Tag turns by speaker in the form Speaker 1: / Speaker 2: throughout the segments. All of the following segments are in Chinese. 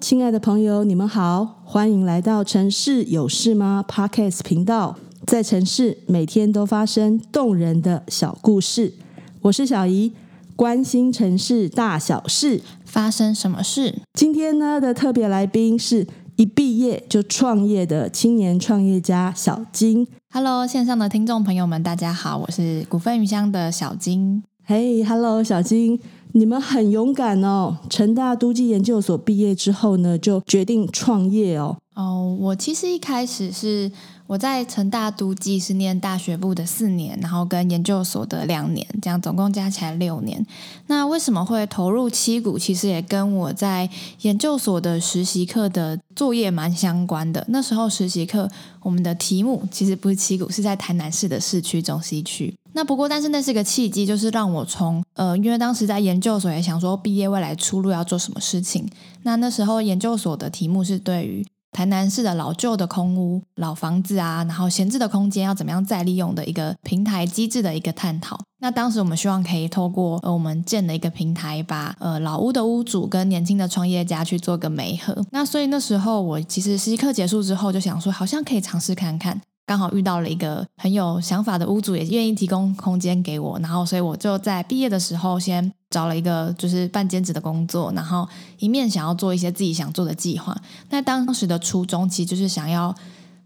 Speaker 1: 亲爱的朋友，你们好，欢迎来到城市有事吗 Podcast 频道。在城市，每天都发生动人的小故事。我是小怡，关心城市大小事，
Speaker 2: 发生什么事？
Speaker 1: 今天呢的特别来宾是一毕业就创业的青年创业家小金。
Speaker 2: Hello，线上的听众朋友们，大家好，我是股份鱼香的小金。
Speaker 1: 嘿，Hello，小金。你们很勇敢哦！成大都计研究所毕业之后呢，就决定创业哦。
Speaker 2: 哦，我其实一开始是我在成大都计是念大学部的四年，然后跟研究所的两年，这样总共加起来六年。那为什么会投入七股？其实也跟我在研究所的实习课的作业蛮相关的。那时候实习课我们的题目其实不是七股，是在台南市的市区中西区。那不过，但是那是个契机，就是让我从呃，因为当时在研究所也想说，毕业未来出路要做什么事情。那那时候研究所的题目是对于台南市的老旧的空屋、老房子啊，然后闲置的空间要怎么样再利用的一个平台机制的一个探讨。那当时我们希望可以透过呃我们建的一个平台，把呃老屋的屋主跟年轻的创业家去做个媒合。那所以那时候我其实实习课结束之后就想说，好像可以尝试看看。刚好遇到了一个很有想法的屋主，也愿意提供空间给我，然后所以我就在毕业的时候先找了一个就是半兼职的工作，然后一面想要做一些自己想做的计划。那当时的初衷其实就是想要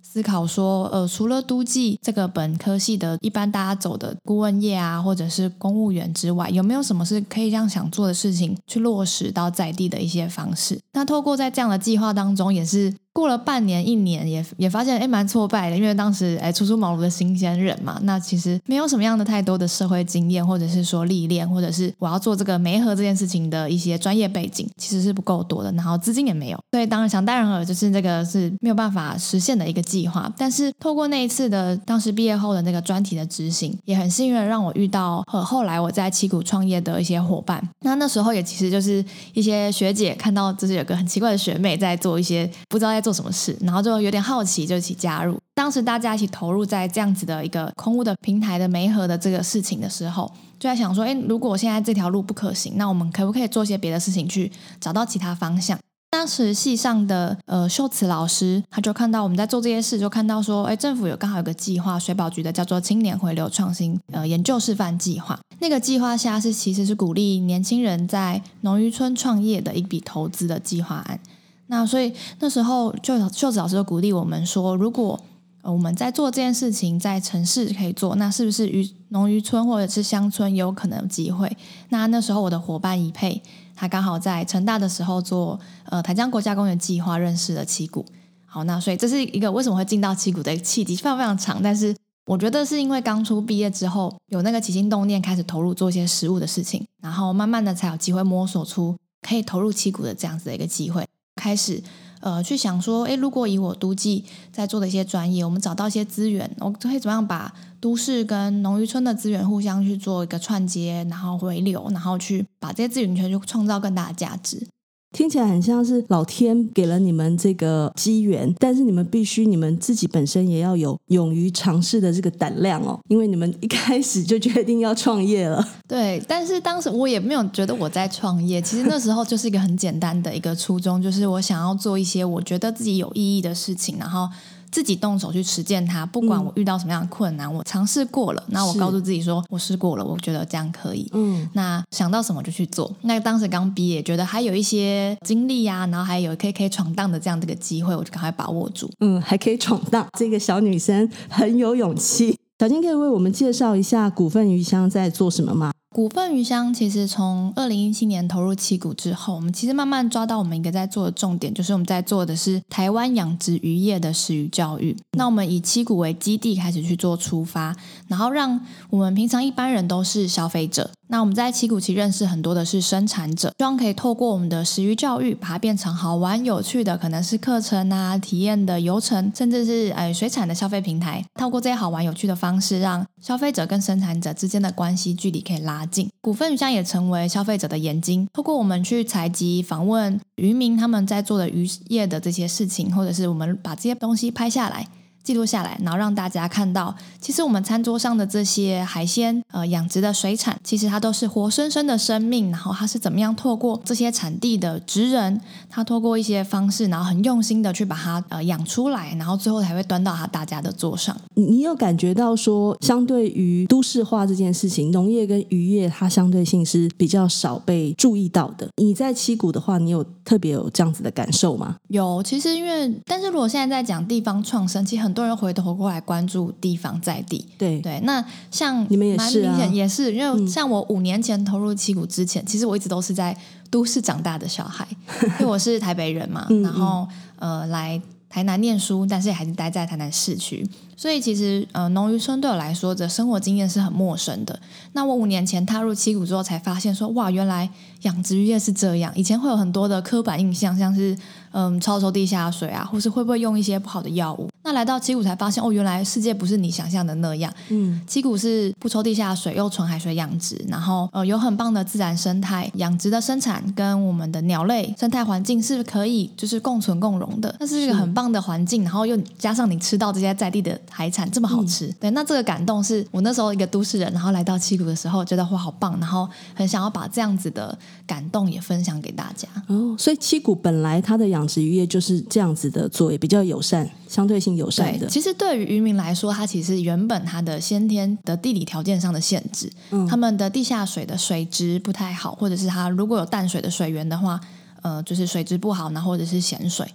Speaker 2: 思考说，呃，除了都计这个本科系的一般大家走的顾问业啊，或者是公务员之外，有没有什么是可以让想做的事情去落实到在地的一些方式？那透过在这样的计划当中，也是。过了半年一年也，也发现哎蛮挫败的，因为当时哎初出茅庐的新鲜人嘛，那其实没有什么样的太多的社会经验，或者是说历练，或者是我要做这个媒合这件事情的一些专业背景，其实是不够多的，然后资金也没有，所以当然想当然尔就是这个是没有办法实现的一个计划。但是透过那一次的当时毕业后的那个专题的执行，也很幸运的让我遇到和后来我在七股创业的一些伙伴。那那时候也其实就是一些学姐看到就是有个很奇怪的学妹在做一些不知道在。做什么事，然后就有点好奇，就一起加入。当时大家一起投入在这样子的一个空屋的平台的媒合的这个事情的时候，就在想说，诶，如果现在这条路不可行，那我们可不可以做些别的事情去找到其他方向？当时系上的呃秀慈老师，他就看到我们在做这些事，就看到说，诶，政府有刚好有个计划，水保局的叫做青年回流创新呃研究示范计划。那个计划下是其实是鼓励年轻人在农渔村创业的一笔投资的计划案。那所以那时候就秀子老师就鼓励我们说，如果我们在做这件事情，在城市可以做，那是不是渔农渔村或者是乡村有可能有机会？那那时候我的伙伴一佩，他刚好在成大的时候做呃台江国家公园计划，认识了七谷。好，那所以这是一个为什么会进到七谷的一个契机，非常非常长。但是我觉得是因为刚出毕业之后，有那个起心动念，开始投入做一些实务的事情，然后慢慢的才有机会摸索出可以投入七谷的这样子的一个机会。开始，呃，去想说，诶，如果以我都记在做的一些专业，我们找到一些资源，我可以怎么样把都市跟农渔村的资源互相去做一个串接，然后回流，然后去把这些资源全去创造更大的价值。
Speaker 1: 听起来很像是老天给了你们这个机缘，但是你们必须你们自己本身也要有勇于尝试的这个胆量哦，因为你们一开始就决定要创业了。
Speaker 2: 对，但是当时我也没有觉得我在创业，其实那时候就是一个很简单的一个初衷，就是我想要做一些我觉得自己有意义的事情，然后。自己动手去实践它，不管我遇到什么样的困难，嗯、我尝试过了。那我告诉自己说，我试过了，我觉得这样可以。嗯，那想到什么就去做。那当时刚毕业，觉得还有一些经历呀、啊，然后还有可以可以闯荡的这样的一个机会，我就赶快把握住。
Speaker 1: 嗯，还可以闯荡，这个小女生很有勇气。小金可以为我们介绍一下股份鱼香在做什么吗？
Speaker 2: 股份鱼乡其实从二零一七年投入七股之后，我们其实慢慢抓到我们一个在做的重点，就是我们在做的是台湾养殖渔业的食鱼教育。那我们以七股为基地开始去做出发，然后让我们平常一般人都是消费者。那我们在七股期认识很多的是生产者，希望可以透过我们的食鱼教育，把它变成好玩有趣的，可能是课程啊、体验的游程，甚至是呃水产的消费平台。透过这些好玩有趣的方式，让消费者跟生产者之间的关系距离可以拉近。股份鱼乡也成为消费者的眼睛，透过我们去采集、访问渔民他们在做的渔业的这些事情，或者是我们把这些东西拍下来。记录下来，然后让大家看到，其实我们餐桌上的这些海鲜，呃，养殖的水产，其实它都是活生生的生命，然后它是怎么样透过这些产地的职人，他透过一些方式，然后很用心的去把它呃养出来，然后最后才会端到他大家的桌上。
Speaker 1: 你你有感觉到说，相对于都市化这件事情，农业跟渔业它相对性是比较少被注意到的。你在七股的话，你有特别有这样子的感受吗？
Speaker 2: 有，其实因为，但是如果现在在讲地方创生，其实很很多人回头过来关注地方在地，
Speaker 1: 对
Speaker 2: 对。那像
Speaker 1: 你们也是啊，
Speaker 2: 也是，因为像我五年前投入七股之前，嗯，其实我一直都是在都市长大的小孩，因为我是台北人嘛，然后呃来台南念书，但是还是待在台南市区。所以其实，呃，农渔村对我来说的生活经验是很陌生的。那我五年前踏入七股之后，才发现说，哇，原来养殖渔业是这样。以前会有很多的刻板印象，像是，嗯，超抽地下水啊，或是会不会用一些不好的药物。那来到七股才发现，哦，原来世界不是你想象的那样。嗯，七股是不抽地下水，又纯海水养殖，然后呃，有很棒的自然生态，养殖的生产跟我们的鸟类生态环境是可以就是共存共荣的。那是一个很棒的环境，然后又加上你吃到这些在地的。海产这么好吃，嗯，对，那这个感动是我那时候一个都市人，然后来到七股的时候，觉得哇，好棒，然后很想要把这样子的感动也分享给大家。
Speaker 1: 哦，所以七股本来它的养殖渔业就是这样子的做，也比较友善，相对性友善的。
Speaker 2: 对，其实对于渔民来说，它其实原本它的先天的地理条件上的限制，嗯，他们的地下水的水质不太好，或者是它如果有淡水的水源的话，呃，就是水质不好，然后或者是咸水，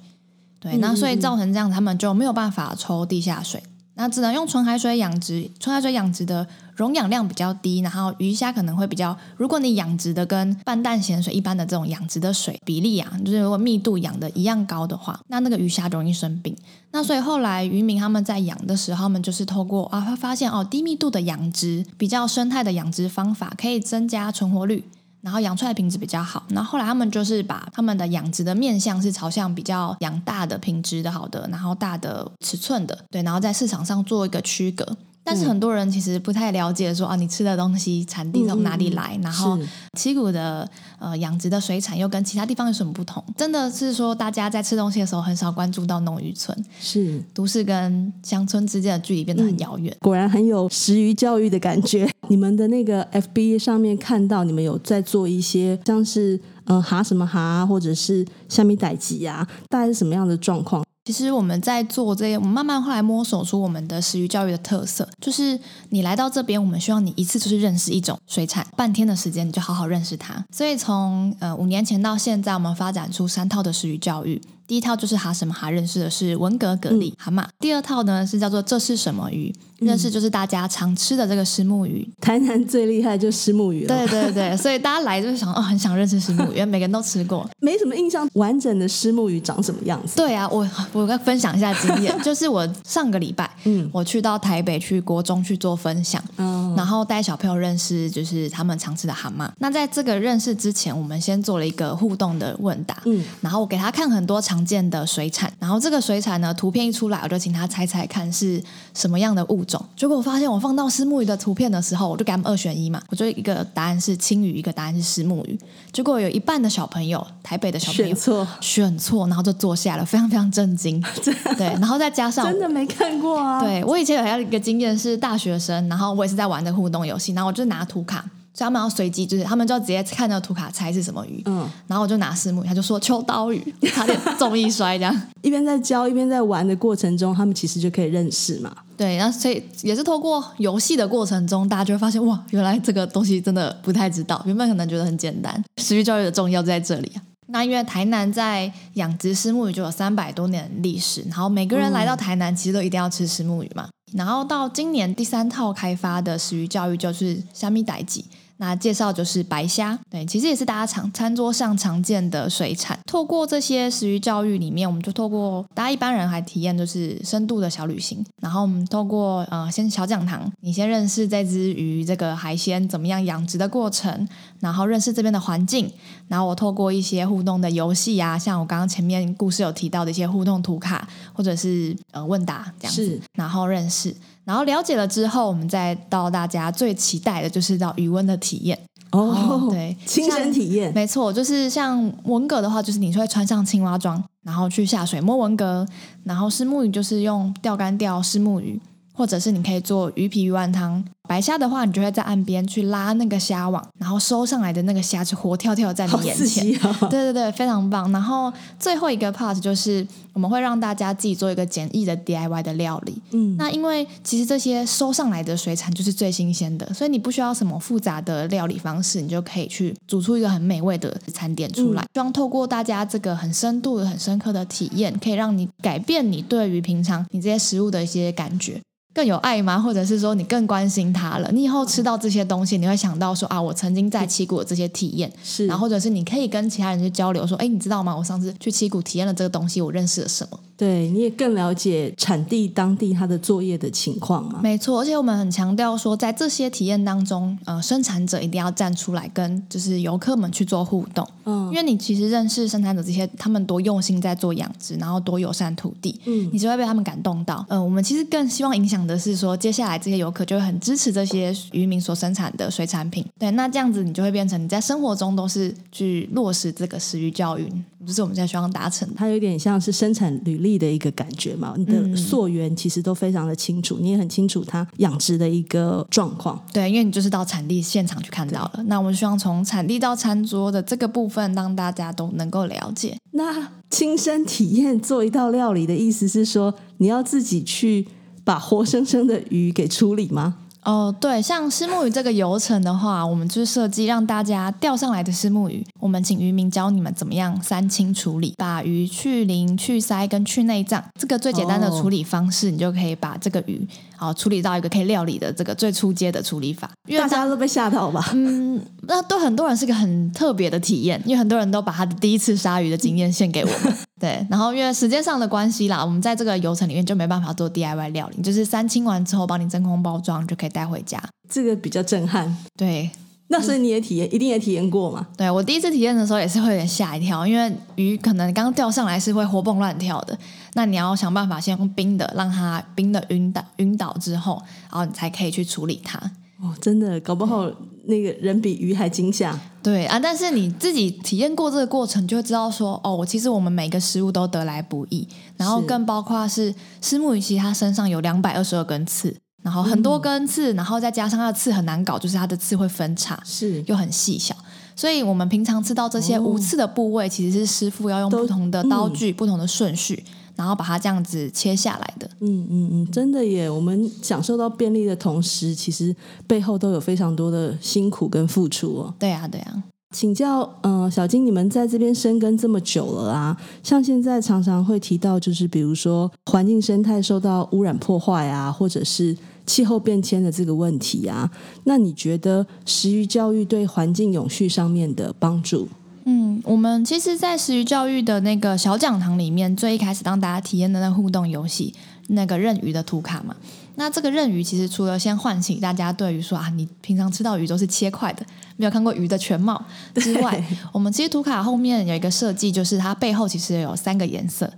Speaker 2: 对，那所以造成这样，他们就没有办法抽地下水。那只能用纯海水养殖，纯海水养殖的溶氧量比较低，然后鱼虾可能会比较。如果你养殖的跟半淡咸水一般的这种养殖的水比例啊，就是如果密度养的一样高的话，那那个鱼虾容易生病。那所以后来渔民他们在养的时候，他们就是透过啊，会发现哦，低密度的养殖比较生态的养殖方法，可以增加存活率。然后养出来的品质比较好，然后后来他们就是把他们的养殖的面向是朝向比较养大的品质的好的，然后大的尺寸的，对，然后在市场上做一个区隔。但是很多人其实不太了解说，说啊，你吃的东西产地从哪里来？嗯、然后七股的呃养殖的水产又跟其他地方有什么不同？真的是说，大家在吃东西的时候很少关注到农渔村，
Speaker 1: 是
Speaker 2: 都市跟乡村之间的距离变得很遥远。
Speaker 1: 嗯、果然很有食鱼教育的感觉。你们的那个 FB 上面看到你们有在做一些像是嗯哈什么哈，或者是虾米代志啊，大概是什么样的状况？
Speaker 2: 其实我们在做这些，我们慢慢后来摸索出我们的食鱼教育的特色，就是你来到这边，我们希望你一次就是认识一种水产，半天的时间你就好好认识它。所以从呃五年前到现在，我们发展出三套的食鱼教育。第一套就是哈什么哈，认识的是文蛤、蛤蜊、蛤蟆。第二套呢是叫做这是什么鱼，认识就是大家常吃的这个虱目鱼。
Speaker 1: 台南最厉害就是虱目鱼了。
Speaker 2: 对对对，所以大家来就是想哦，很想认识虱目鱼，因为每个人都吃过。
Speaker 1: 没什么印象，完整的虱目鱼长什么样子？
Speaker 2: 对啊，我我跟分享一下经验，就是我上个礼拜，嗯，我去到台北去国中去做分享，嗯，然后带小朋友认识就是他们常吃的蛤蟆。那在这个认识之前，我们先做了一个互动的问答，嗯，然后我给他看很多常。常见的水产，然后这个水产呢，图片一出来，我就请他猜猜看是什么样的物种。结果我发现，我放到石目鱼的图片的时候，我就给他们二选一嘛，我就一个答案是青鱼，一个答案是石目鱼。结果有一半的小朋友，台北的小朋友选错，选错，然后就坐下了，非常非常震惊。对，然后再加上
Speaker 1: 真的没看过啊。
Speaker 2: 对，我以前有还有一个经验是大学生，然后我也是在玩的互动游戏，然后我就拿图卡。所以他们要随机，就是他们就要直接看那个图卡猜是什么鱼。嗯，然后我就拿虱目鱼，他就说秋刀鱼，差点重一摔这样。
Speaker 1: 一边在教，一边在玩的过程中，他们其实就可以认识嘛。
Speaker 2: 对，然后所以也是透过游戏的过程中，大家就会发现哇，原来这个东西真的不太知道。原本可能觉得很简单，食鱼教育的重要在这里啊。那因为台南在养殖石目鱼就有三百多年的历史，然后每个人来到台南，其实都一定要吃石目鱼嘛。嗯、然后到今年第三套开发的食鱼教育就是虾米代志。那介绍就是白虾，对，其实也是大家常餐桌上常见的水产。透过这些食鱼教育里面，我们就透过大家一般人还体验就是深度的小旅行，然后我们透过呃先小讲堂，你先认识这只鱼这个海鲜怎么样养殖的过程，然后认识这边的环境，然后我透过一些互动的游戏啊，像我刚刚前面故事有提到的一些互动图卡，或者是呃问答这样子，然后认识。然后了解了之后，我们再到大家最期待的就是到余温的体验。
Speaker 1: 哦，对，亲身体验，
Speaker 2: 没错，就是像文革的话，就是你会穿上青蛙装，然后去下水摸文革，然后石木鱼就是用钓竿钓石木鱼，或者是你可以做鱼皮鱼丸汤。白虾的话，你就会在岸边去拉那个虾网，然后收上来的那个虾就活跳跳在你眼前。哦、对对对，非常棒。然后最后一个 part 就是我们会让大家自己做一个简易的 DIY 的料理。嗯，那因为其实这些收上来的水产就是最新鲜的，所以你不需要什么复杂的料理方式，你就可以去煮出一个很美味的餐点出来。嗯、希望透过大家这个很深度、很深刻的体验，可以让你改变你对于平常你这些食物的一些感觉。更有爱吗？或者是说你更关心他了？你以后吃到这些东西，你会想到说啊，我曾经在七谷的这些体验，是，然后或者是你可以跟其他人去交流，说，哎，你知道吗？我上次去七谷体验了这个东西，我认识了什么？
Speaker 1: 对，你也更了解产地当地它的作业的情况嘛？
Speaker 2: 没错，而且我们很强调说，在这些体验当中，呃，生产者一定要站出来跟就是游客们去做互动，嗯，因为你其实认识生产者这些，他们多用心在做养殖，然后多友善土地，嗯，你就会被他们感动到。嗯、呃，我们其实更希望影响的是说，接下来这些游客就会很支持这些渔民所生产的水产品。对，那这样子你就会变成你在生活中都是去落实这个食育教育。不是我们现在希望达成，
Speaker 1: 它有点像是生产履历的一个感觉嘛。你的溯源其实都非常的清楚，嗯、你也很清楚它养殖的一个状况。
Speaker 2: 对，因为你就是到产地现场去看到了。那我们希望从产地到餐桌的这个部分，让大家都能够了解。
Speaker 1: 那亲身体验做一道料理的意思是说，你要自己去把活生生的鱼给处理吗？
Speaker 2: 哦，对，像虱目鱼这个流程的话，我们就是设计让大家钓上来的虱目鱼，我们请渔民教你们怎么样三清处理，把鱼去鳞、去鳃跟去内脏，这个最简单的处理方式，哦、你就可以把这个鱼好处理到一个可以料理的这个最初阶的处理法。因为
Speaker 1: 大家都被吓到吧？
Speaker 2: 嗯，那对很多人是个很特别的体验，因为很多人都把他的第一次杀鱼的经验献给我们。对，然后因为时间上的关系啦，我们在这个流程里面就没办法做 DIY 料理，就是三清完之后帮你真空包装就可以带回家。
Speaker 1: 这个比较震撼。
Speaker 2: 对，
Speaker 1: 那所以你也体验，嗯、一定也体验过嘛？
Speaker 2: 对，我第一次体验的时候也是会有点吓一跳，因为鱼可能刚钓上来是会活蹦乱跳的，那你要想办法先用冰的让它冰的晕倒晕倒之后，然后你才可以去处理它。
Speaker 1: 哦，真的，搞不好那个人比鱼还惊吓。
Speaker 2: 对啊，但是你自己体验过这个过程，就会知道说，哦，其实我们每个食物都得来不易，然后更包括是石目鱼，其实它身上有两百二十二根刺，然后很多根刺，嗯、然后再加上它的刺很难搞，就是它的刺会分叉，是又很细小，所以我们平常吃到这些无刺的部位，哦、其实是师傅要用不同的刀具、嗯、不同的顺序。然后把它这样子切下来的，
Speaker 1: 嗯嗯嗯，真的耶！我们享受到便利的同时，其实背后都有非常多的辛苦跟付出哦。
Speaker 2: 对啊，对啊。
Speaker 1: 请教，嗯、呃，小金，你们在这边生根这么久了啊，像现在常常会提到，就是比如说环境生态受到污染破坏啊，或者是气候变迁的这个问题啊，那你觉得食育教育对环境永续上面的帮助？
Speaker 2: 嗯，我们其实，在食育教育的那个小讲堂里面，最一开始让大家体验的那互动游戏，那个认鱼的图卡嘛。那这个认鱼其实除了先唤醒大家对于说啊，你平常吃到鱼都是切块的，没有看过鱼的全貌之外，我们其实图卡后面有一个设计，就是它背后其实有三个颜色，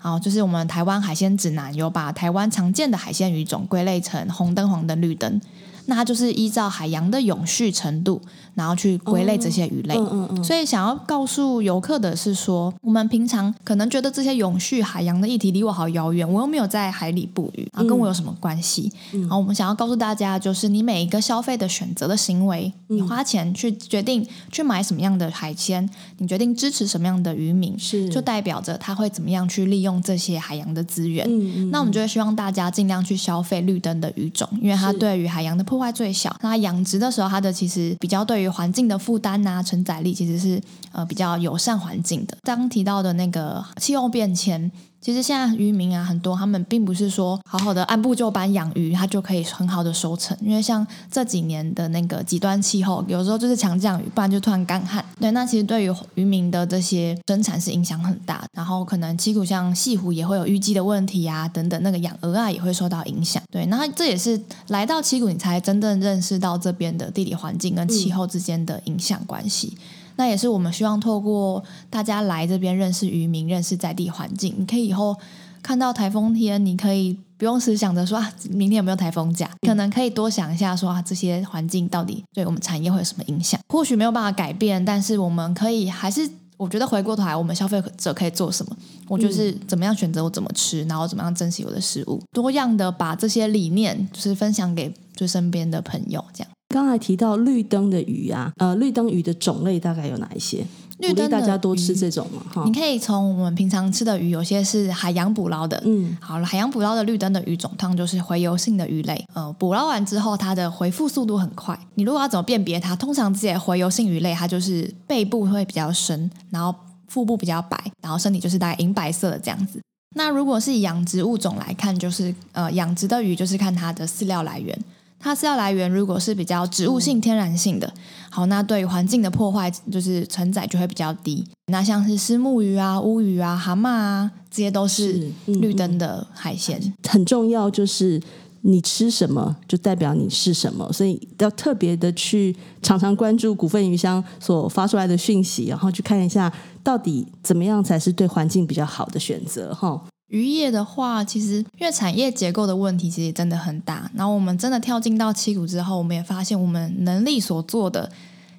Speaker 2: 然后就是我们台湾海鲜指南有把台湾常见的海鲜鱼种归类成红灯、黄灯、绿灯。那它就是依照海洋的永续程度，然后去归类这些鱼类。嗯嗯嗯、所以想要告诉游客的是说，我们平常可能觉得这些永续海洋的议题离我好遥远，我又没有在海里捕鱼，啊，跟我有什么关系？嗯、然后我们想要告诉大家，就是你每一个消费的选择的行为，你花钱去决定去买什么样的海鲜，你决定支持什么样的渔民，是就代表着他会怎么样去利用这些海洋的资源。嗯嗯、那我们就会希望大家尽量去消费绿灯的鱼种，因为它对于海洋的破。坏最小，那它养殖的时候，它的其实比较对于环境的负担啊、承载力其实是呃比较友善环境的。刚提到的那个气候变迁。其实现在渔民啊，很多他们并不是说好好的按部就班养鱼，他就可以很好的收成。因为像这几年的那个极端气候，有时候就是强降雨，不然就突然干旱。对，那其实对于渔民的这些生产是影响很大。然后可能七股像西湖也会有淤积的问题啊，等等，那个养鹅啊也会受到影响。对，那这也是来到七股，你才真正认识到这边的地理环境跟气候之间的影响关系。那也是我们希望透过大家来这边认识渔民，认识在地环境。你可以以后看到台风天，你可以不用只想着说啊，明天有没有台风假，可能可以多想一下说啊，这些环境到底对我们产业会有什么影响？或许没有办法改变，但是我们可以还是，我觉得回过头来，我们消费者可以做什么？我就是怎么样选择我怎么吃，然后怎么样珍惜我的食物，多样的把这些理念就是分享给就身边的朋友，这样。
Speaker 1: 刚才提到绿灯的鱼啊，呃，绿灯鱼的种类大概有哪一些？绿灯大家多吃这种嘛，哈。
Speaker 2: 你可以从我们平常吃的鱼，有些是海洋捕捞的，嗯，好了，海洋捕捞的绿灯的鱼种，通常就是洄游性的鱼类，呃，捕捞完之后，它的回复速度很快。你如果要怎么辨别它，通常这些洄游性鱼类，它就是背部会比较深，然后腹部比较白，然后身体就是大概银白色的这样子。那如果是以养殖物种来看，就是呃，养殖的鱼就是看它的饲料来源。它饲料来源如果是比较植物性、天然性的，好，那对环境的破坏就是承载就会比较低。那像是虱目鱼啊、乌鱼啊、蛤蟆啊，这些都是绿灯的海鲜。
Speaker 1: 嗯。很重要就是你吃什么，就代表你是什么，所以要特别的去常常关注股份鱼箱所发出来的讯息，然后去看一下到底怎么样才是对环境比较好的选择，哈。
Speaker 2: 渔业的话，其实因为产业结构的问题，其实真的很大。然后我们真的跳进到七股之后，我们也发现我们能力所做的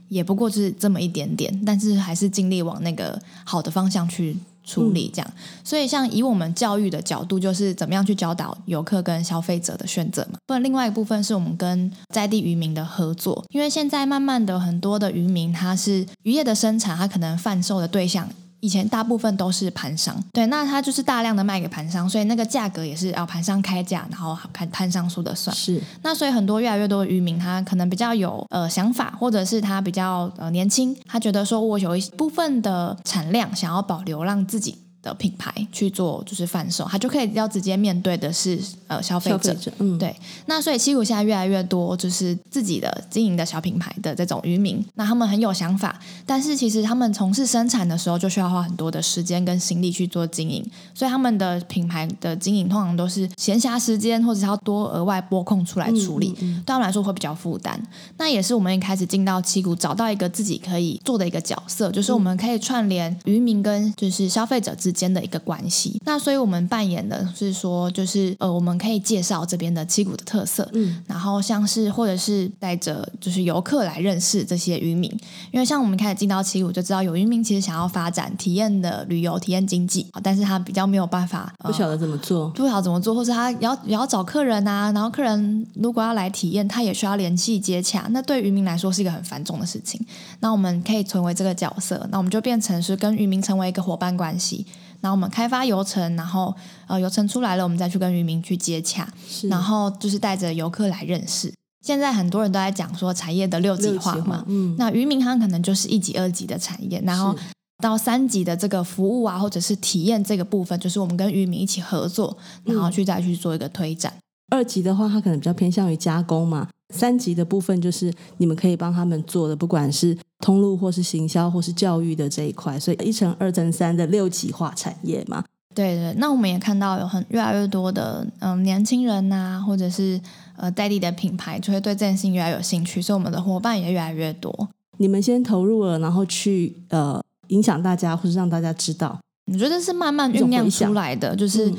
Speaker 2: 也不过是这么一点点，但是还是尽力往那个好的方向去处理。这样，嗯、所以像以我们教育的角度，就是怎么样去教导游客跟消费者的选择嘛。不然，另外一部分是我们跟在地渔民的合作，因为现在慢慢的很多的渔民，他是渔业的生产，他可能贩售的对象。以前大部分都是盘商，对，那他就是大量的卖给盘商，所以那个价格也是要盘商开价，然后看摊商说的算。
Speaker 1: 是，
Speaker 2: 那所以很多越来越多的渔民，他可能比较有呃想法，或者是他比较呃年轻，他觉得说我有一部分的产量想要保留，让自己。的品牌去做就是贩售，他就可以要直接面对的是呃消费者，者嗯，对。那所以七股现在越来越多就是自己的经营的小品牌的这种渔民，那他们很有想法，但是其实他们从事生产的时候就需要花很多的时间跟心力去做经营，所以他们的品牌的经营通常都是闲暇时间或者是要多额外拨空出来处理，嗯嗯嗯、对他们来说会比较负担。那也是我们一开始进到七股找到一个自己可以做的一个角色，就是我们可以串联渔民跟就是消费者之之间的一个关系，那所以我们扮演的是说，就是呃，我们可以介绍这边的七股的特色，嗯，然后像是或者是带着就是游客来认识这些渔民，因为像我们开始进到七股就知道有渔民其实想要发展体验的旅游、体验经济，但是他比较没有办法，
Speaker 1: 不晓得怎么做，
Speaker 2: 不晓得怎么做，或是他也要也要找客人啊，然后客人如果要来体验，他也需要联系接洽，那对渔民来说是一个很繁重的事情。那我们可以成为这个角色，那我们就变成是跟渔民成为一个伙伴关系。然后我们开发游程，然后呃游程出来了，我们再去跟渔民去接洽，然后就是带着游客来认识。现在很多人都在讲说产业的六级化嘛，嗯，那渔民他可能就是一级、二级的产业，然后到三级的这个服务啊，或者是体验这个部分，就是我们跟渔民一起合作，然后去再去做一个推展。嗯、
Speaker 1: 二级的话，它可能比较偏向于加工嘛。三级的部分就是你们可以帮他们做的，不管是通路或是行销或是教育的这一块，所以一乘、二乘、三的六级化产业嘛。
Speaker 2: 对对，那我们也看到有很越来越多的嗯年轻人呐、啊，或者是呃在地的品牌，就会对这件事情越来越有兴趣，所以我们的伙伴也越来越多。
Speaker 1: 你们先投入了，然后去呃影响大家，或是让大家知道。
Speaker 2: 我觉得是慢慢酝酿出来的，就是、嗯、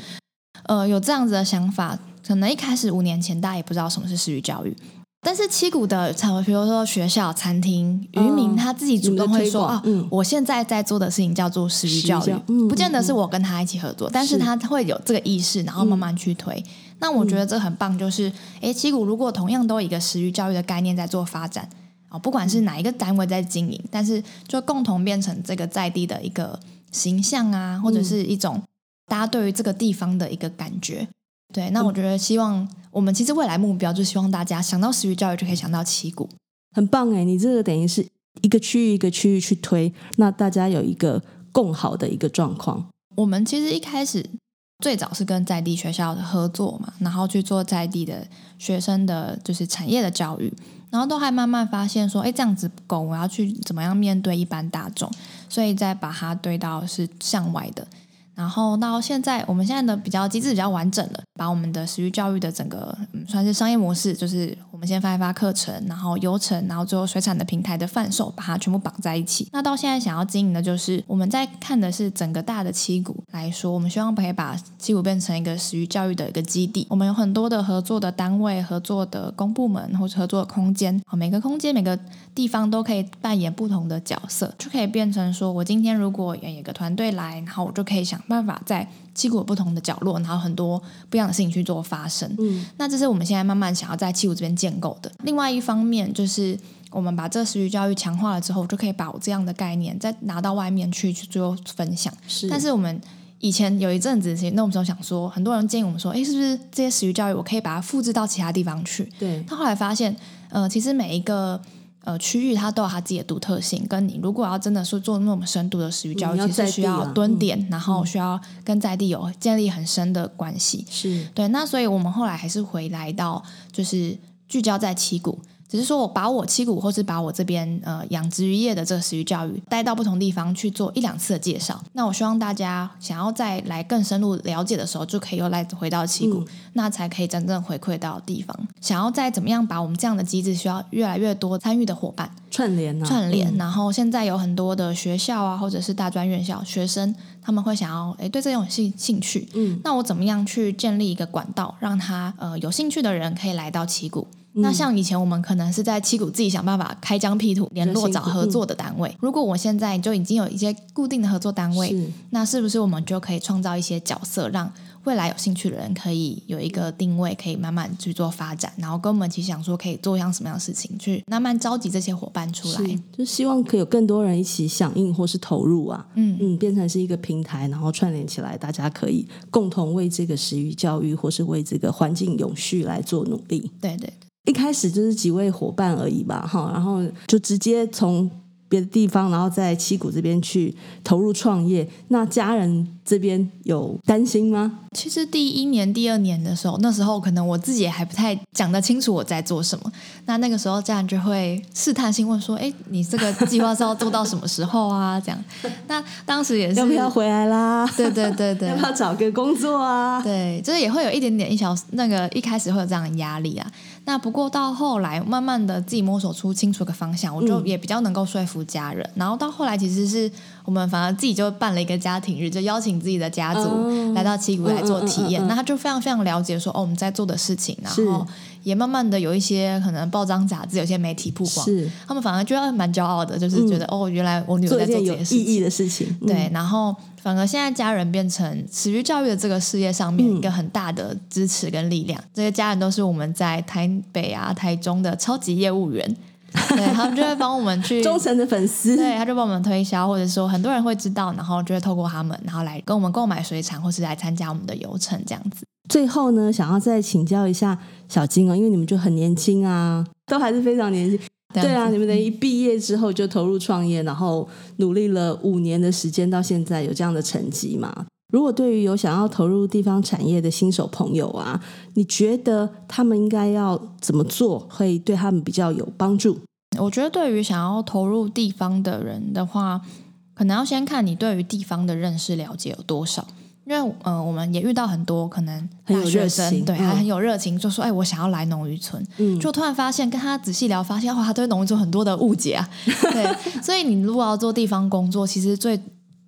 Speaker 2: 呃有这样子的想法，可能一开始五年前大家也不知道什么是私域教育。但是七股的比如说学校、餐厅、渔民，他自己主动会说啊，嗯、我现在在做的事情叫做食育。教育，嗯、不见得是我跟他一起合作，嗯、但是他会有这个意识，然后慢慢去推。嗯、那我觉得这很棒，就是哎，七股如果同样都有一个食育教育的概念在做发展啊，不管是哪一个单位在经营，但是就共同变成这个在地的一个形象啊，或者是一种大家对于这个地方的一个感觉。对，那我觉得希望我们其实未来目标就是希望大家想到食鱼教育就可以想到七股，
Speaker 1: 很棒哎！你这个等于是一个区域一个区域去推，那大家有一个共好的一个状况。
Speaker 2: 我们其实一开始最早是跟在地学校的合作嘛，然后去做在地的学生的就是产业的教育，然后都还慢慢发现说，哎，这样子不够，我要去怎么样面对一般大众，所以再把它堆到是向外的。然后到现在，我们现在的比较机制比较完整了，把我们的食育教育的整个嗯算是商业模式，就是我们先发一发课程，然后游程，然后最后水产的平台的贩售，把它全部绑在一起。那到现在想要经营的就是我们在看的是整个大的七股来说，我们希望可以把七股变成一个食育教育的一个基地。我们有很多的合作的单位、合作的公部门或者合作的空间，每个空间每个地方都可以扮演不同的角色，就可以变成说我今天如果有一个团队来，然后我就可以想。办法在七股不同的角落，然后很多不一样的事情去做发生。嗯，那这是我们现在慢慢想要在七股这边建构的。另外一方面，就是我们把这个食育教育强化了之后，就可以把我这样的概念再拿到外面去去做分享。是，但是我们以前有一阵子，那我们时候想说，很多人建议我们说，哎，是不是这些食育教育我可以把它复制到其他地方去？对。他后来发现，呃，其实每一个。呃，区域它都有它自己的独特性，跟你如果要真的是做那么深度的食育教育，其实需要蹲点，嗯、然后需要跟在地有建立很深的关系。是对，那所以我们后来还是回来到，就是聚焦在七股。只是说我把我七股，或是把我这边呃养殖渔业的这个食育教育带到不同地方去做一两次的介绍。那我希望大家想要再来更深入了解的时候，就可以又来回到七股，嗯、那才可以真正回馈到地方。想要再怎么样把我们这样的机制，需要越来越多参与的伙伴
Speaker 1: 串联、啊、
Speaker 2: 串联。然后现在有很多的学校啊，或者是大专院校学生，他们会想要哎对这种兴兴趣。嗯，那我怎么样去建立一个管道，让他呃有兴趣的人可以来到七股？那像以前我们可能是在七股自己想办法开疆辟土，联络找合作的单位。如果我现在就已经有一些固定的合作单位，是那是不是我们就可以创造一些角色，让未来有兴趣的人可以有一个定位，可以慢慢去做发展，然后跟我们一起想说可以做一样什么样的事情，去慢慢召集这些伙伴出来，
Speaker 1: 就希望可以有更多人一起响应或是投入啊，嗯嗯，变成是一个平台，然后串联起来，大家可以共同为这个食育教育或是为这个环境永续来做努力。
Speaker 2: 对对。
Speaker 1: 一开始就是几位伙伴而已吧，哈，然后就直接从别的地方，然后在七股这边去投入创业。那家人这边有担心吗？
Speaker 2: 其实第一年、第二年的时候，那时候可能我自己也还不太讲得清楚我在做什么。那那个时候家人就会试探性问说：“哎，你这个计划是要做到什么时候啊？”这样。那当时也是
Speaker 1: 要不要回来啦？
Speaker 2: 对对对对，
Speaker 1: 要不要找个工作啊？
Speaker 2: 对，就是也会有一点点一小那个一开始会有这样的压力啊。那不过到后来，慢慢的自己摸索出清楚的方向，我就也比较能够说服家人。嗯、然后到后来，其实是我们反而自己就办了一个家庭日，就邀请自己的家族来到七谷来做体验。那他就非常非常了解说，哦，我们在做的事情，然后也慢慢的有一些可能报章杂志、有些媒体曝光，他们反而觉得蛮骄傲的，就是觉得、嗯、哦，原来我女儿在做这件事情，
Speaker 1: 有意义的事情。嗯、
Speaker 2: 对，然后。反而现在家人变成持续教育的这个事业上面一个很大的支持跟力量，嗯、这些家人都是我们在台北啊、台中的超级业务员，对，他们就会帮我们去
Speaker 1: 忠诚的粉丝，
Speaker 2: 对，他就帮我们推销，或者说很多人会知道，然后就会透过他们，然后来跟我们购买水产，或是来参加我们的游程这样子。
Speaker 1: 最后呢，想要再请教一下小金哦，因为你们就很年轻啊，都还是非常年轻。对啊，你们等一毕业之后就投入创业，然后努力了五年的时间，到现在有这样的成绩嘛？如果对于有想要投入地方产业的新手朋友啊，你觉得他们应该要怎么做，会对他们比较有帮助？
Speaker 2: 我觉得对于想要投入地方的人的话，可能要先看你对于地方的认识了解有多少。因为呃，我们也遇到很多可能大学生，对，还很有热情，就说：“哎，我想要来农渔村。”嗯，就突然发现跟他仔细聊，发现哇，他对农渔村很多的误解啊。对，所以你如果要做地方工作，其实最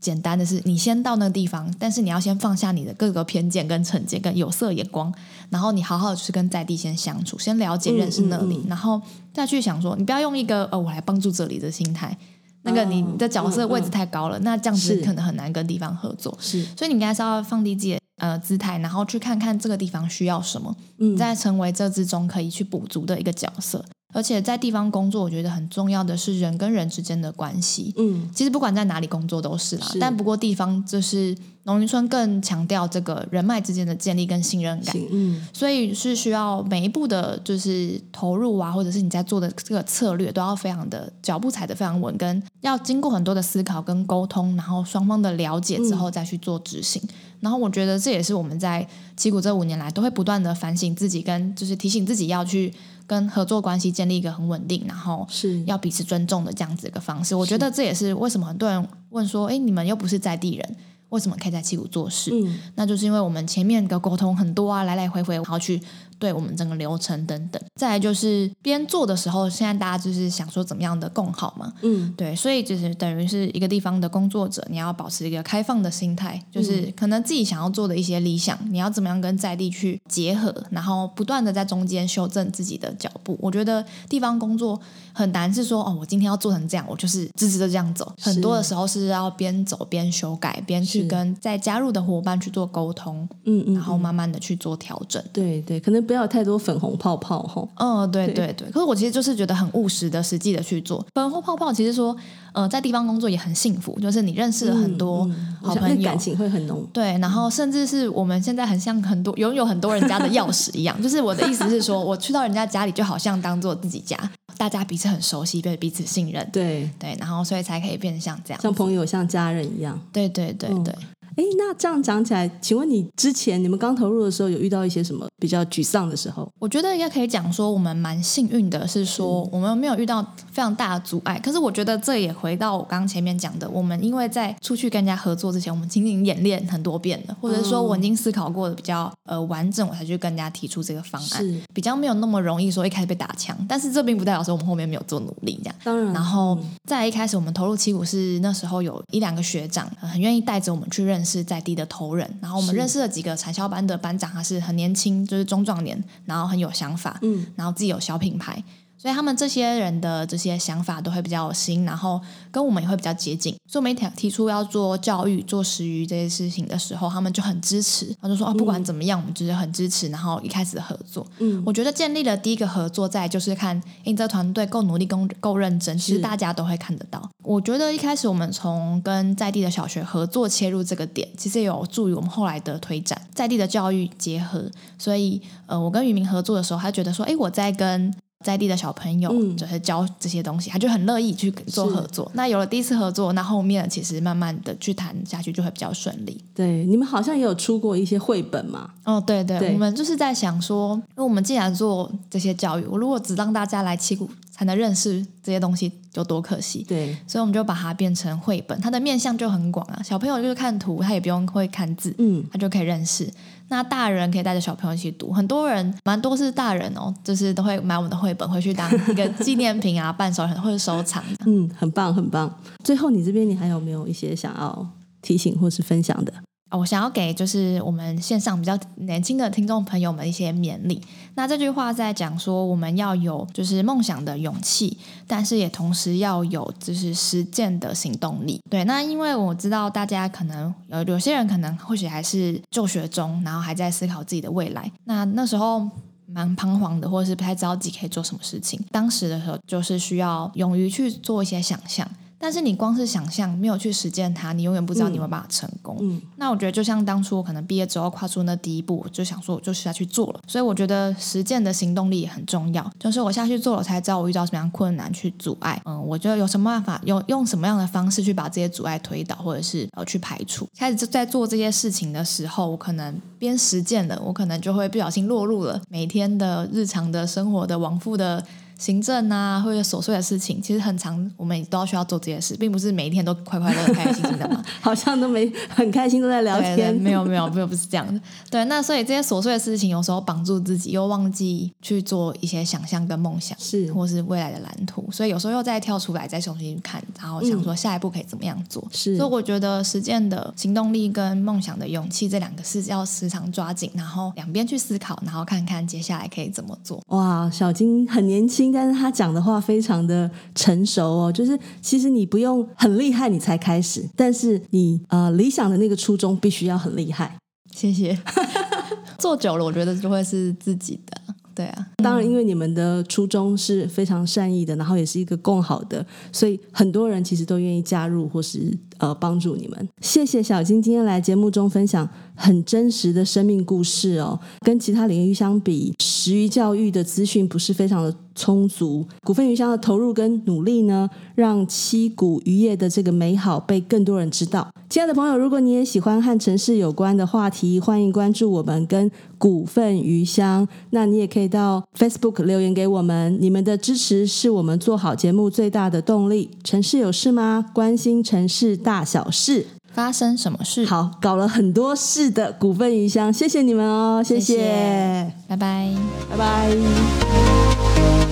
Speaker 2: 简单的是，你先到那个地方，但是你要先放下你的各个偏见跟成见跟有色眼光，然后你好好的去跟在地先相处，先了解认识那里，然后再去想说，你不要用一个呃，我来帮助这里的心态。那个你的角色位置太高了，那这样子可能很难跟地方合作。是，所以你应该是要放低自己的呃姿态，然后去看看这个地方需要什么，嗯，再成为这之中可以去补足的一个角色。而且在地方工作，我觉得很重要的是人跟人之间的关系。嗯，其实不管在哪里工作都是啦，是但不过地方就是农渔村更强调这个人脉之间的建立跟信任感。嗯，所以是需要每一步的，就是投入啊，或者是你在做的这个策略，都要非常的脚步踩得非常稳，跟要经过很多的思考跟沟通，然后双方的了解之后再去做执行。嗯、然后我觉得这也是我们在七股这五年来都会不断的反省自己，跟就是提醒自己要去。跟合作关系建立一个很稳定，然后是要彼此尊重的这样子一个方式。我觉得这也是为什么很多人问说：“哎，你们又不是在地人，为什么可以在七股做事？
Speaker 1: 嗯，
Speaker 2: 那就是因为我们前面的沟通很多啊，来来回回，然后去。对我们整个流程等等，再来就是边做的时候，现在大家就是想说怎么样的更好嘛，
Speaker 1: 嗯，
Speaker 2: 对，所以就是等于是一个地方的工作者，你要保持一个开放的心态，就是可能自己想要做的一些理想，你要怎么样跟在地去结合，然后不断的在中间修正自己的脚步。我觉得地方工作很难，是说哦，我今天要做成这样，我就是直直的这样走，很多的时候是要边走边修改，边去跟再加入的伙伴去做沟通，
Speaker 1: 嗯嗯，
Speaker 2: 然后慢慢的去做调整。
Speaker 1: 对对，可能不要有太多粉红泡泡哈。
Speaker 2: 嗯，对对对。可是我其实就是觉得很务实的、实际的去做。粉红泡泡其实说，呃，在地方工作也很幸福，就是你认识了很多好朋友，
Speaker 1: 感情会很浓。
Speaker 2: 对，然后甚至是我们现在很像很多拥有很多人家的钥匙一样。就是我的意思是说，我去到人家家里，就好像当做自己家，大家彼此很熟悉，对彼此信任。
Speaker 1: 对
Speaker 2: 对，然后所以才可以变成像这样，
Speaker 1: 像朋友、像家人一样。
Speaker 2: 对对对对。
Speaker 1: 哎，那这样讲起来，请问你之前你们刚投入的时候，有遇到一些什么比较沮丧的时候？
Speaker 2: 我觉得应该可以讲说，我们蛮幸运的，是说我们没有遇到非常大的阻碍。可是我觉得这也回到我刚刚前面讲的，我们因为在出去跟人家合作之前，我们仅仅演练很多遍了，或者说我已经思考过的比较呃完整，我才去跟人家提出这个方案，是比较没有那么容易说一开始被打枪。但是这并不代表说我们后面没有做努力这样。
Speaker 1: 当然，
Speaker 2: 然后在一开始我们投入七股是那时候有一两个学长很愿意带着我们去认识在地的头。人，然后我们认识了几个产销班的班长，他是很年轻，就是中壮年，然后很有想法，嗯，然后自己有小品牌。所以他们这些人的这些想法都会比较有心，然后跟我们也会比较接近。所以我们提提出要做教育、做食鱼这些事情的时候，他们就很支持。他就说哦，不管怎么样，我们就是很支持。然后一开始的合作，嗯，我觉得建立了第一个合作，在就是看，你这团队够努力、够够认真，其实大家都会看得到。我觉得一开始我们从跟在地的小学合作切入这个点，其实也有助于我们后来的推展，在地的教育结合。所以呃，我跟渔民合作的时候，他觉得说，哎，我在跟。在地的小朋友就是教这些东西，嗯、他就很乐意去做合作。那有了第一次合作，那后面其实慢慢的去谈下去就会比较顺利。
Speaker 1: 对，你们好像也有出过一些绘本嘛？
Speaker 2: 哦，对对，对我们就是在想说，因为我们既然做这些教育，我如果只让大家来七股才能认识这些东西，有多可惜。对，所以我们就把它变成绘本，它的面向就很广啊。小朋友就是看图，他也不用会看字，嗯，他就可以认识。那大人可以带着小朋友一起读，很多人蛮多是大人哦，就是都会买我们的绘本回去当一个纪念品啊，伴手礼或者收藏。
Speaker 1: 嗯，很棒很棒。最后，你这边你还有没有一些想要提醒或是分享的？
Speaker 2: 我想要给就是我们线上比较年轻的听众朋友们一些勉励。那这句话在讲说，我们要有就是梦想的勇气，但是也同时要有就是实践的行动力。对，那因为我知道大家可能有有些人可能或许还是就学中，然后还在思考自己的未来。那那时候蛮彷徨的，或者是不太知道自己可以做什么事情。当时的时候，就是需要勇于去做一些想象。但是你光是想象，没有去实践它，你永远不知道你会把它成功。嗯，那我觉得就像当初我可能毕业之后跨出那第一步，我就想说我就是要去做了。所以我觉得实践的行动力也很重要。就是我下去做了，才知道我遇到什么样困难去阻碍。嗯，我觉得有什么办法，用用什么样的方式去把这些阻碍推倒，或者是呃去排除。开始就在做这些事情的时候，我可能边实践了，我可能就会不小心落入了每天的日常的生活的往复的。行政啊，或者琐碎的事情，其实很长，我们都要需要做这些事，并不是每一天都快快乐乐、开开心心的嘛。
Speaker 1: 好像都没很开心，都在聊天。对对，
Speaker 2: 没有没有没有，不是这样的。对，那所以这些琐碎的事情，有时候绑住自己，又忘记去做一些想象跟梦想，是或是未来的蓝图。所以有时候又再跳出来，再重新看，然后想说下一步可以怎么样做。是，所以我觉得实践的行动力跟梦想的勇气这两个是要时常抓紧，然后两边去思考，然后看看接下来可以怎么做。
Speaker 1: 哇，小金很年轻。但是他讲的话非常的成熟哦，就是其实你不用很厉害你才开始，但是你呃理想的那个初衷必须要很厉害。
Speaker 2: 谢谢。做久了，我觉得就会是自己的。对啊，
Speaker 1: 当然因为你们的初衷是非常善意的，然后也是一个共好的，所以很多人其实都愿意加入或是呃帮助你们。谢谢小金今天来节目中分享很真实的生命故事哦，跟其他领域相比，食育教育的资讯不是非常的充足。股份鱼乡的投入跟努力呢，让七股渔业的这个美好被更多人知道。亲爱的朋友，如果你也喜欢和城市有关的话题，欢迎关注我们跟股份鱼乡。那你也可以到 Facebook 留言给我们，你们的支持是我们做好节目最大的动力。城市有事吗？关心城市大小事。
Speaker 2: 发生什么事？
Speaker 1: 好，搞了很多事的股份鱼乡，谢谢你们哦，谢谢，
Speaker 2: 谢谢拜拜，
Speaker 1: 拜拜。